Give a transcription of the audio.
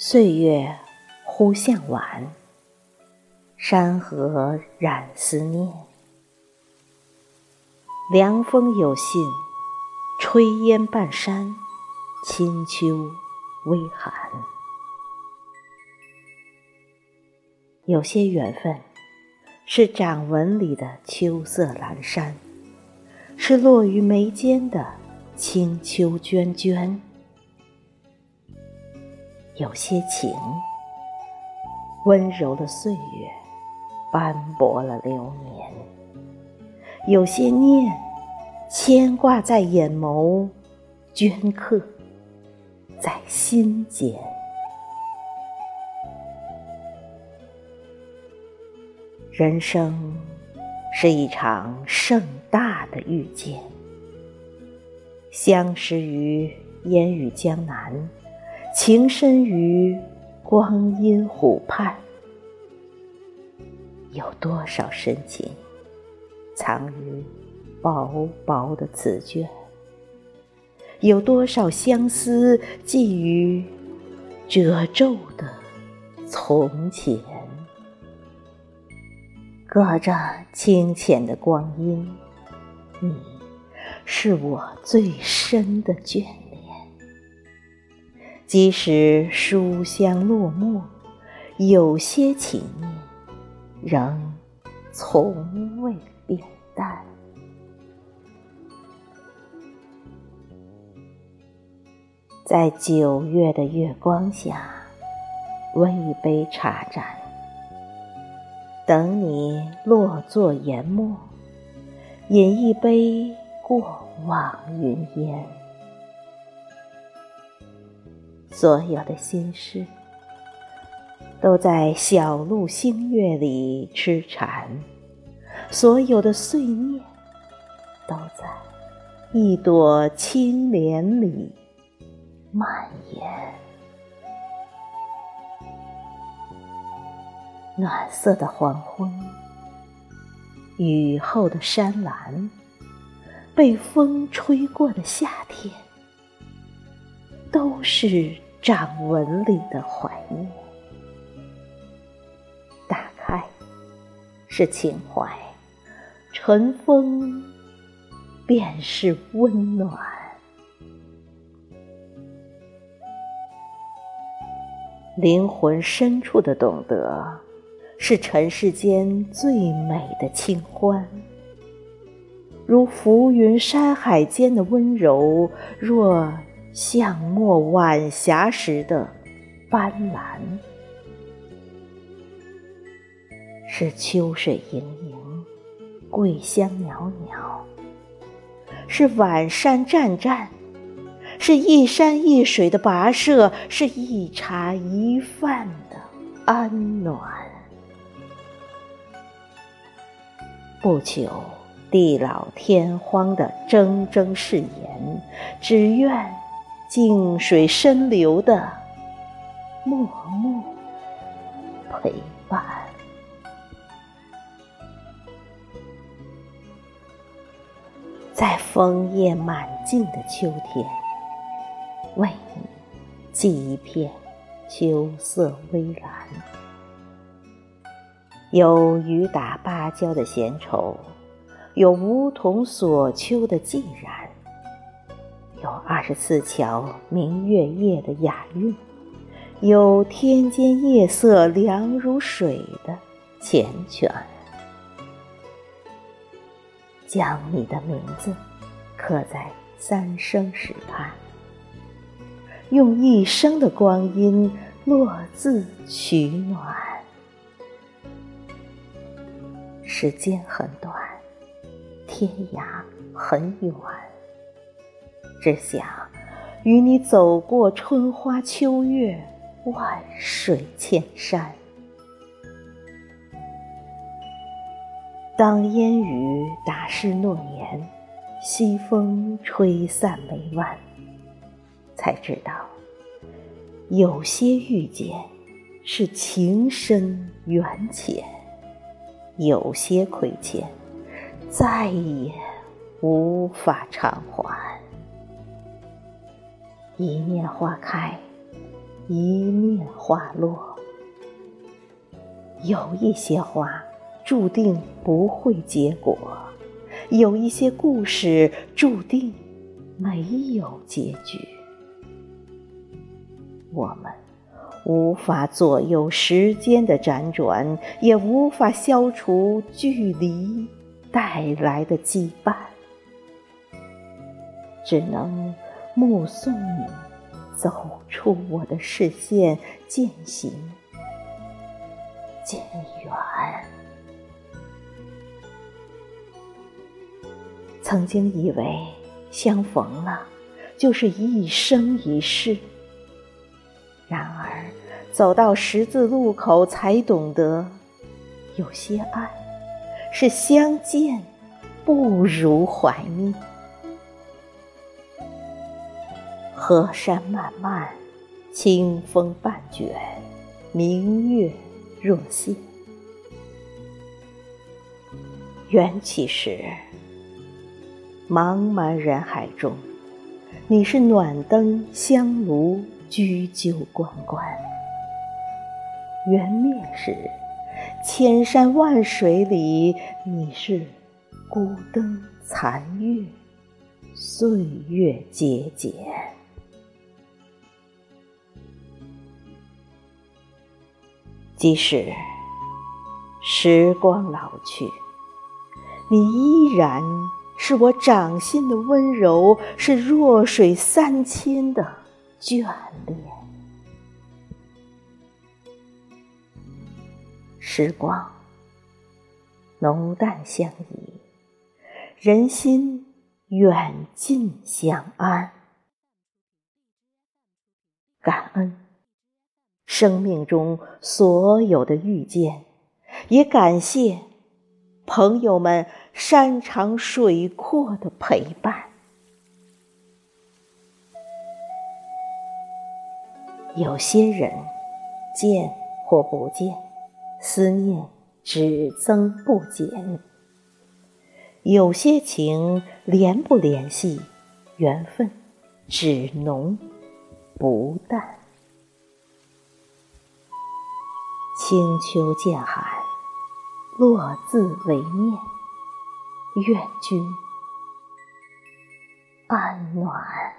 岁月忽向晚，山河染思念。凉风有信，炊烟半山，清秋微寒。有些缘分，是掌纹里的秋色阑珊，是落于眉间的清秋涓涓。有些情，温柔的岁月，斑驳了流年；有些念，牵挂在眼眸，镌刻在心间。人生是一场盛大的遇见，相识于烟雨江南。情深于光阴湖畔，有多少深情藏于薄薄的词卷？有多少相思寄于褶皱的从前？隔着清浅的光阴，你是我最深的眷。即使书香落墨，有些情念仍从未变淡。在九月的月光下，温一杯茶盏，等你落座研墨，饮一杯过往云烟。所有的心事，都在小路星月里痴缠；所有的碎念，都在一朵青莲里蔓延。暖色的黄昏，雨后的山岚，被风吹过的夏天，都是。掌纹里的怀。念，打开是情怀，尘封便是温暖。灵魂深处的懂得，是尘世间最美的清欢。如浮云山海间的温柔，若。巷陌晚霞时的斑斓，是秋水盈盈，桂香袅袅；是晚山湛湛，是一山一水的跋涉，是一茶一饭的安暖。不求地老天荒的铮铮誓言，只愿。静水深流的默默陪伴，在枫叶满径的秋天，为你寄一片秋色微澜。有雨打芭蕉的闲愁，有梧桐锁秋的寂然。二十四桥明月夜的雅韵，有天间夜色凉如水的缱绻。将你的名字刻在三生石畔，用一生的光阴落字取暖。时间很短，天涯很远。只想与你走过春花秋月，万水千山。当烟雨打湿诺言，西风吹散眉弯，才知道，有些遇见是情深缘浅，有些亏欠再也无法偿还。一念花开，一面花落。有一些花注定不会结果，有一些故事注定没有结局。我们无法左右时间的辗转，也无法消除距离带来的羁绊，只能目送你走出我的视线，渐行渐远。曾经以为相逢了就是一生一世。然而，走到十字路口，才懂得，有些爱是相见不如怀念。河山漫漫，清风半卷，明月若现。缘起时，茫茫人海中，你是暖灯香炉。居酒关关，缘灭时，千山万水里，你是孤灯残月，岁月节俭。即使时光老去，你依然是我掌心的温柔，是弱水三千的。眷恋，时光浓淡相宜，人心远近相安。感恩生命中所有的遇见，也感谢朋友们山长水阔的陪伴。有些人见或不见，思念只增不减；有些情联不联系，缘分只浓不淡。清秋渐寒，落字为念，愿君安暖。